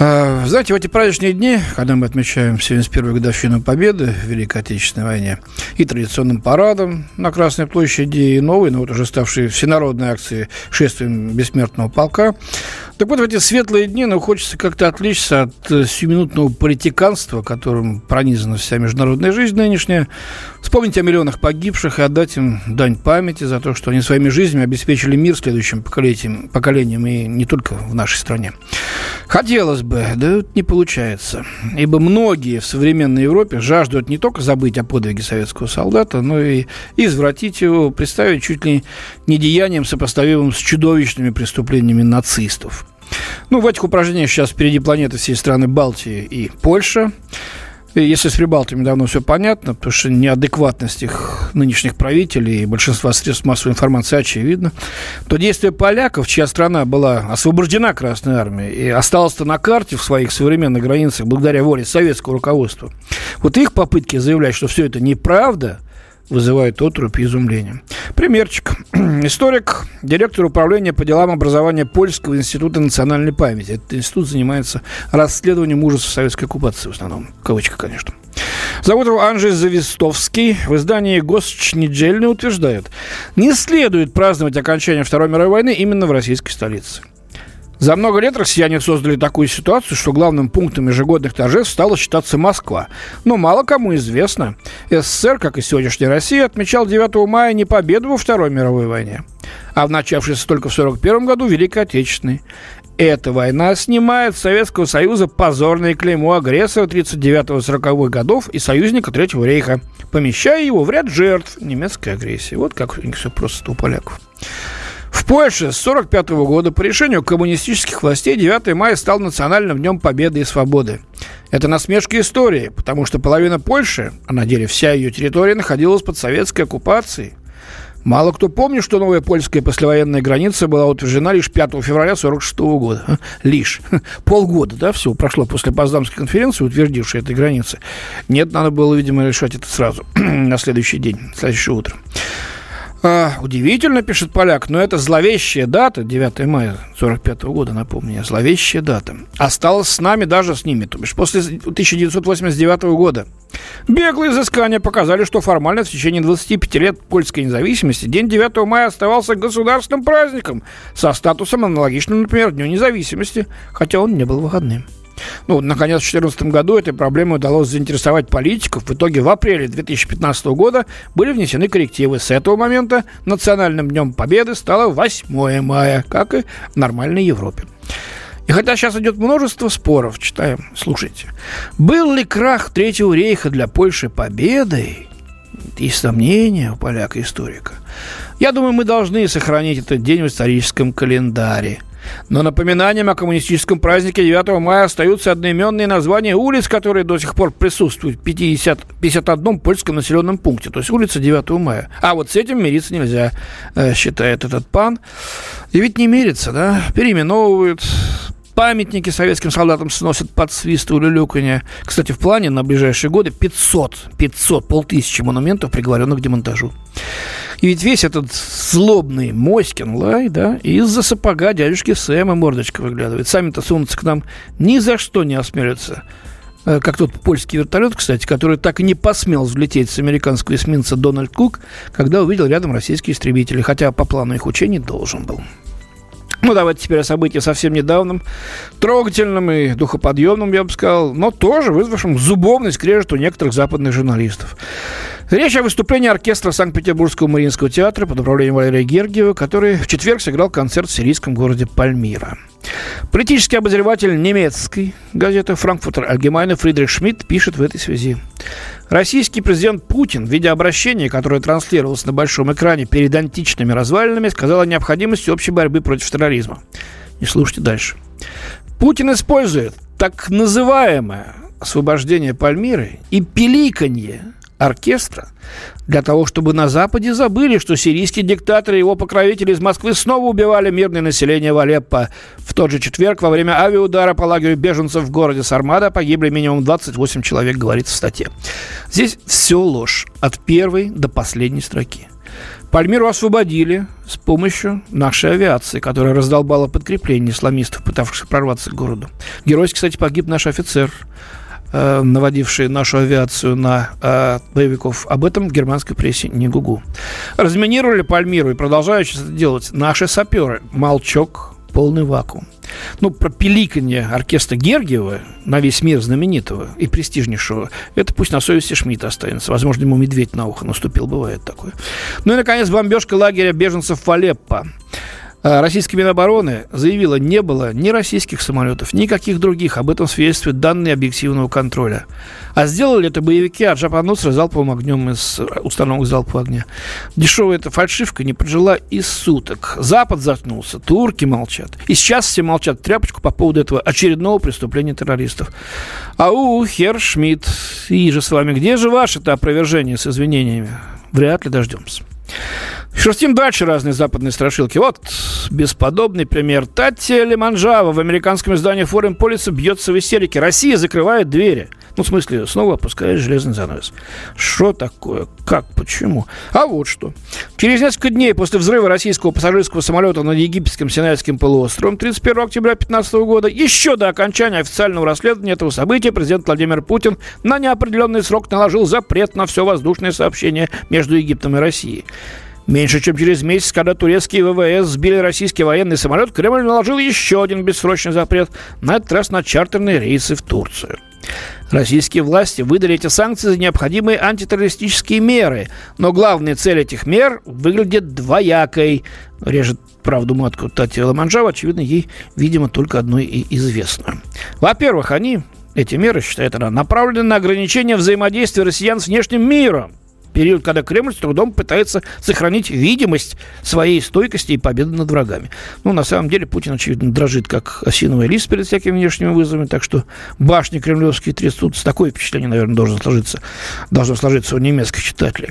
А, знаете, в эти праздничные дни, когда мы отмечаем 71-ю годовщину Победы в Великой Отечественной войне, и традиционным парадом на Красной площади, и новой, но вот уже ставшей всенародной акции шествием бессмертного полка, так вот, в эти светлые дни, ну, хочется как-то отличиться от э, сиюминутного политиканства, которым пронизана вся международная жизнь нынешняя, вспомнить о миллионах погибших и отдать им дань памяти за то, что они своими жизнями обеспечили мир следующим поколениям, поколениям и не только в нашей стране. Хотелось бы, да не получается. Ибо многие в современной Европе жаждут не только забыть о подвиге советского солдата, но и извратить его, представить чуть ли не деянием, сопоставимым с чудовищными преступлениями нацистов. Ну, в этих упражнениях сейчас впереди планеты все страны Балтии и Польша. Если с Прибалтами давно все понятно, потому что неадекватность их нынешних правителей и большинства средств массовой информации очевидна, то действия поляков, чья страна была освобождена Красной Армией и осталась-то на карте в своих современных границах благодаря воле советского руководства, вот их попытки заявлять, что все это неправда – вызывает отрубь и изумление. Примерчик. Историк, директор управления по делам образования Польского института национальной памяти. Этот институт занимается расследованием ужасов советской оккупации в основном. Кавычка, конечно. Зовут его Анжей Завистовский. В издании «Госчнедельный» утверждает, не следует праздновать окончание Второй мировой войны именно в российской столице. За много лет россияне создали такую ситуацию, что главным пунктом ежегодных торжеств стала считаться Москва. Но мало кому известно, СССР, как и сегодняшняя Россия, отмечал 9 мая не победу во Второй мировой войне, а в начавшейся только в 1941 году Великой Отечественной. Эта война снимает с Советского Союза позорное клеймо агрессора 39-40-х годов и союзника Третьего рейха, помещая его в ряд жертв немецкой агрессии. Вот как у них все просто у поляков. В Польше с 1945 года по решению коммунистических властей 9 мая стал национальным днем победы и свободы. Это насмешка истории, потому что половина Польши, а на деле вся ее территория, находилась под советской оккупацией. Мало кто помнит, что новая польская послевоенная граница была утверждена лишь 5 февраля 1946 года. Лишь. Полгода, да, всего прошло после Поздамской конференции, утвердившей этой границы. Нет, надо было, видимо, решать это сразу, на следующий день, следующее утро. А, удивительно, пишет поляк, но это зловещая дата, 9 мая 45 года, напомню, зловещая дата, осталась с нами даже с ними, то бишь после 1989 года. Беглые изыскания показали, что формально в течение 25 лет польской независимости день 9 мая оставался государственным праздником со статусом аналогичным, например, Дню независимости, хотя он не был выходным. Ну, наконец, в 2014 году этой проблемой удалось заинтересовать политиков. В итоге в апреле 2015 года были внесены коррективы. С этого момента национальным днем победы стало 8 мая, как и в нормальной Европе. И хотя сейчас идет множество споров, читаем, слушайте. Был ли крах Третьего рейха для Польши победой? Есть сомнения у поляка-историка. Я думаю, мы должны сохранить этот день в историческом календаре – но напоминанием о коммунистическом празднике 9 мая остаются одноименные названия улиц, которые до сих пор присутствуют в 50, 51 польском населенном пункте. То есть улица 9 мая. А вот с этим мириться нельзя, э, считает этот пан. И ведь не мирится, да? Переименовывают, памятники советским солдатам сносят под свист улюлюканья. Кстати, в плане на ближайшие годы 500, 500, полтысячи монументов, приговоренных к демонтажу. И ведь весь этот злобный Моськин лай, да, из-за сапога дядюшки Сэма мордочка выглядывает. Сами-то сунуться к нам ни за что не осмелятся э, как тот польский вертолет, кстати, который так и не посмел взлететь с американского эсминца Дональд Кук, когда увидел рядом российские истребители, хотя по плану их учений должен был. Ну, давайте теперь о событии совсем недавнем, трогательном и духоподъемном, я бы сказал, но тоже вызвавшем зубовный скрежет у некоторых западных журналистов. Речь о выступлении оркестра Санкт-Петербургского Мариинского театра под управлением Валерия Гергиева, который в четверг сыграл концерт в сирийском городе Пальмира. Политический обозреватель немецкой газеты «Франкфуртер Альгемайна» Фридрих Шмидт пишет в этой связи. Российский президент Путин в виде обращения, которое транслировалось на большом экране перед античными развалинами, сказал о необходимости общей борьбы против терроризма. Не слушайте дальше. Путин использует так называемое освобождение Пальмиры и пиликанье оркестра для того, чтобы на Западе забыли, что сирийский диктатор и его покровители из Москвы снова убивали мирное население в Алеппо. В тот же четверг во время авиаудара по лагерю беженцев в городе Сармада погибли минимум 28 человек, говорится в статье. Здесь все ложь от первой до последней строки. Пальмиру освободили с помощью нашей авиации, которая раздолбала подкрепление исламистов, пытавшихся прорваться к городу. Геройски, кстати, погиб наш офицер, э, наводивший нашу авиацию на э, боевиков. Об этом в германской прессе не гугу. Разминировали Пальмиру и продолжают это делать наши саперы. Молчок, полный вакуум. Ну, про пеликанье оркестра Гергиева на весь мир знаменитого и престижнейшего, это пусть на совести Шмидта останется. Возможно, ему медведь на ухо наступил, бывает такое. Ну и, наконец, бомбежка лагеря беженцев в Алеппо. А, российская Минобороны заявила, не было ни российских самолетов, никаких других. Об этом свидетельствуют данные объективного контроля. А сделали это боевики от Джапанусра залповым огнем из установок залпового огня. Дешевая эта фальшивка не прожила и суток. Запад заткнулся, турки молчат. И сейчас все молчат тряпочку по поводу этого очередного преступления террористов. Ау, хер Шмидт, и же с вами, где же ваше-то опровержение с извинениями? Вряд ли дождемся. Шерстим дальше разные западные страшилки. Вот бесподобный пример. Татья Лиманжава в американском издании Foreign Policy бьется в истерике. Россия закрывает двери. Ну, в смысле, снова опускает железный занавес. Что такое? Как? Почему? А вот что. Через несколько дней после взрыва российского пассажирского самолета над египетским Синайским полуостровом 31 октября 2015 года, еще до окончания официального расследования этого события, президент Владимир Путин на неопределенный срок наложил запрет на все воздушное сообщение между Египтом и Россией. Меньше чем через месяц, когда турецкие ВВС сбили российский военный самолет, Кремль наложил еще один бессрочный запрет, на этот раз на чартерные рейсы в Турцию. Российские власти выдали эти санкции за необходимые антитеррористические меры. Но главная цель этих мер выглядит двоякой. Режет правду матку Татьяна Ламанжава, очевидно, ей, видимо, только одной и известно. Во-первых, они, эти меры, считает она, направлены на ограничение взаимодействия россиян с внешним миром период, когда Кремль с трудом пытается сохранить видимость своей стойкости и победы над врагами. Ну, на самом деле, Путин, очевидно, дрожит, как осиновый лист перед всякими внешними вызовами, так что башни кремлевские трясутся. Такое впечатление, наверное, должно сложиться, должно сложиться у немецких читателей.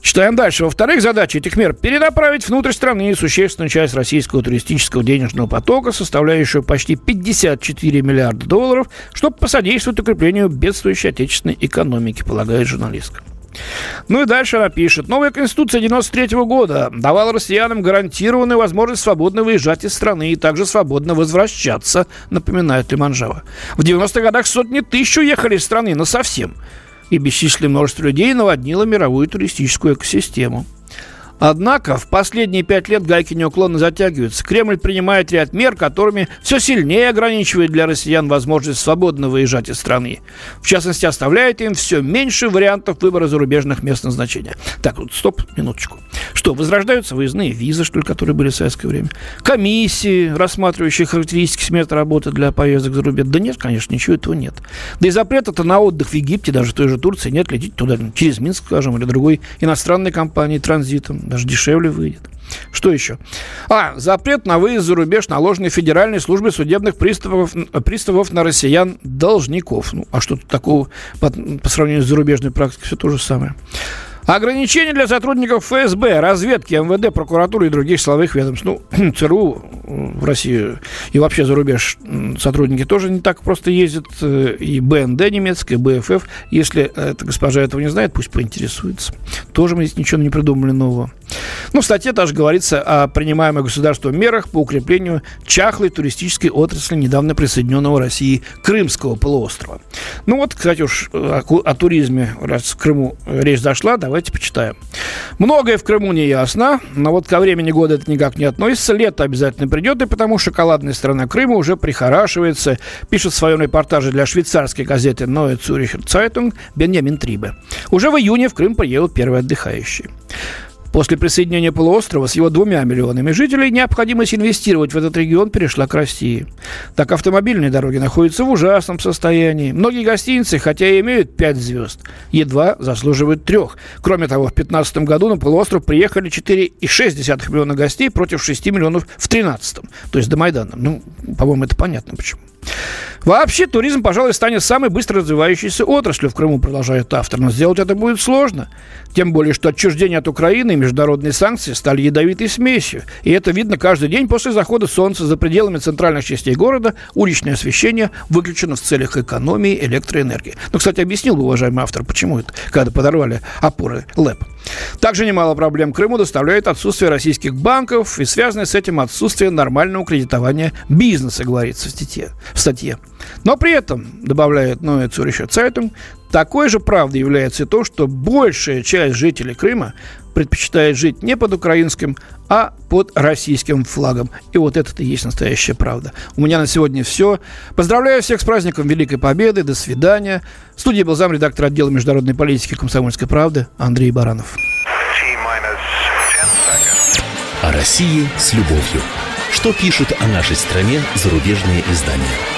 Читаем дальше. Во-вторых, задача этих мер – перенаправить внутрь страны существенную часть российского туристического денежного потока, составляющую почти 54 миллиарда долларов, чтобы посодействовать укреплению бедствующей отечественной экономики, полагает журналистка. Ну и дальше она пишет. Новая Конституция 93 года давала россиянам гарантированную возможность свободно выезжать из страны и также свободно возвращаться, напоминает Лиманжава. В 90-х годах сотни тысяч уехали из страны, но совсем. И бесчисленное множество людей наводнило мировую туристическую экосистему. Однако в последние пять лет гайки неуклонно затягиваются. Кремль принимает ряд мер, которыми все сильнее ограничивает для россиян возможность свободно выезжать из страны. В частности, оставляет им все меньше вариантов выбора зарубежных мест назначения. Так, вот, стоп, минуточку. Что, возрождаются выездные визы, что ли, которые были в советское время? Комиссии, рассматривающие характеристики смерти работы для поездок за рубеж? Да нет, конечно, ничего этого нет. Да и запрета-то на отдых в Египте, даже в той же Турции, нет, лететь туда через Минск, скажем, или другой иностранной компании транзитом даже дешевле выйдет. Что еще? А, запрет на выезд за рубеж, наложенный Федеральной службой судебных приставов, приставов на россиян-должников. Ну, а что тут такого по, по сравнению с зарубежной практикой? Все то же самое. Ограничения для сотрудников ФСБ, разведки, МВД, прокуратуры и других силовых ведомств. Ну, ЦРУ в Россию и вообще за рубеж сотрудники тоже не так просто ездят. Э, и БНД немецкая, БФФ. Если эта госпожа этого не знает, пусть поинтересуется. Тоже мы здесь ничего не придумали нового. Ну, в статье также говорится о принимаемых государством мерах по укреплению чахлой туристической отрасли недавно присоединенного России Крымского полуострова. Ну вот, кстати, уж о, о туризме, раз в Крыму речь зашла, давайте почитаем. Многое в Крыму не ясно, но вот ко времени года это никак не относится. Лето обязательно придет, и потому шоколадная страна Крыма уже прихорашивается, пишет в своем репортаже для швейцарской газеты Neue Zürcher Zeitung Бенjamin Трибе. Уже в июне в Крым приедут первые отдыхающие. После присоединения полуострова с его двумя миллионами жителей необходимость инвестировать в этот регион перешла к России. Так автомобильные дороги находятся в ужасном состоянии. Многие гостиницы, хотя и имеют 5 звезд, едва заслуживают трех. Кроме того, в 2015 году на полуостров приехали 4,6 миллиона гостей против 6 миллионов в 2013. То есть до Майдана. Ну, по-моему, это понятно почему. Вообще, туризм, пожалуй, станет самой быстро развивающейся отраслью в Крыму, продолжает автор. Но сделать это будет сложно. Тем более, что отчуждение от Украины и международные санкции стали ядовитой смесью. И это видно каждый день после захода солнца за пределами центральных частей города. Уличное освещение выключено в целях экономии электроэнергии. Ну, кстати, объяснил бы, уважаемый автор, почему это, когда подорвали опоры ЛЭП. Также немало проблем Крыму доставляет отсутствие российских банков и связанное с этим отсутствие нормального кредитования бизнеса, говорится в статье. В статье. Но при этом, добавляет Ноэ Цюрихер Цайтунг, такой же правдой является и то, что большая часть жителей Крыма предпочитает жить не под украинским, а под российским флагом. И вот это и есть настоящая правда. У меня на сегодня все. Поздравляю всех с праздником Великой Победы. До свидания. В студии был замредактор отдела международной политики комсомольской правды Андрей Баранов. О России с любовью. Что пишут о нашей стране зарубежные издания?